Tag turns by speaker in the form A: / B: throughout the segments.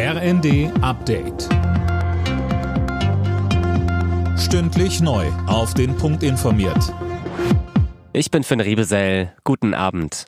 A: RND Update. Stündlich neu. Auf den Punkt informiert.
B: Ich bin Finn Riebesell. Guten Abend.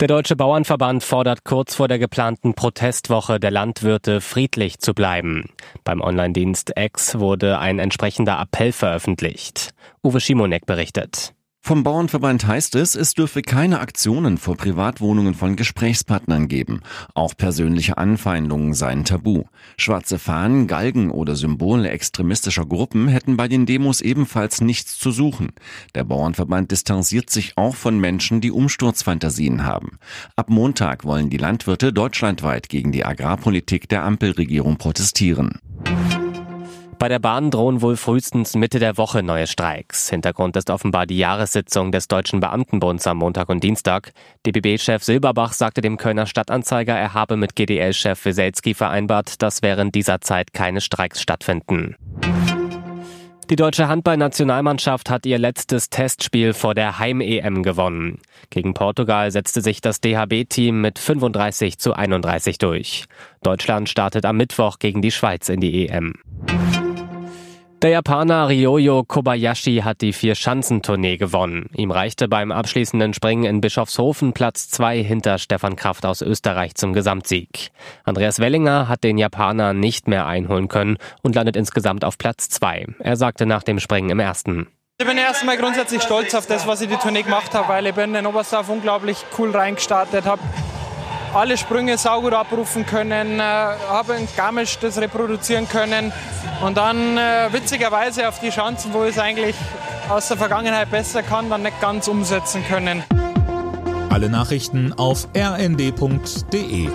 B: Der Deutsche Bauernverband fordert kurz vor der geplanten Protestwoche der Landwirte friedlich zu bleiben. Beim Online-Dienst X wurde ein entsprechender Appell veröffentlicht. Uwe Schimonek berichtet.
C: Vom Bauernverband heißt es, es dürfe keine Aktionen vor Privatwohnungen von Gesprächspartnern geben. Auch persönliche Anfeindungen seien tabu. Schwarze Fahnen, Galgen oder Symbole extremistischer Gruppen hätten bei den Demos ebenfalls nichts zu suchen. Der Bauernverband distanziert sich auch von Menschen, die Umsturzfantasien haben. Ab Montag wollen die Landwirte deutschlandweit gegen die Agrarpolitik der Ampelregierung protestieren.
B: Bei der Bahn drohen wohl frühestens Mitte der Woche neue Streiks. Hintergrund ist offenbar die Jahressitzung des Deutschen Beamtenbunds am Montag und Dienstag. DBB-Chef Silberbach sagte dem Kölner Stadtanzeiger, er habe mit GDL-Chef Weselski vereinbart, dass während dieser Zeit keine Streiks stattfinden. Die deutsche Handballnationalmannschaft hat ihr letztes Testspiel vor der Heim-EM gewonnen. Gegen Portugal setzte sich das DHB-Team mit 35 zu 31 durch. Deutschland startet am Mittwoch gegen die Schweiz in die EM. Der Japaner Ryoyo Kobayashi hat die Vier-Schanzentournee gewonnen. Ihm reichte beim abschließenden Springen in Bischofshofen Platz zwei hinter Stefan Kraft aus Österreich zum Gesamtsieg. Andreas Wellinger hat den Japaner nicht mehr einholen können und landet insgesamt auf Platz zwei. Er sagte nach dem Springen im ersten.
D: Ich bin erstmal grundsätzlich stolz auf das, was ich die Tournee gemacht habe, weil ich bin in Oberstdorf unglaublich cool reingestartet habe alle Sprünge saugut abrufen können, äh, habe ein Garmisch das reproduzieren können und dann äh, witzigerweise auf die Chancen, wo ich es eigentlich aus der Vergangenheit besser kann, dann nicht ganz umsetzen können.
A: Alle Nachrichten auf rnd.de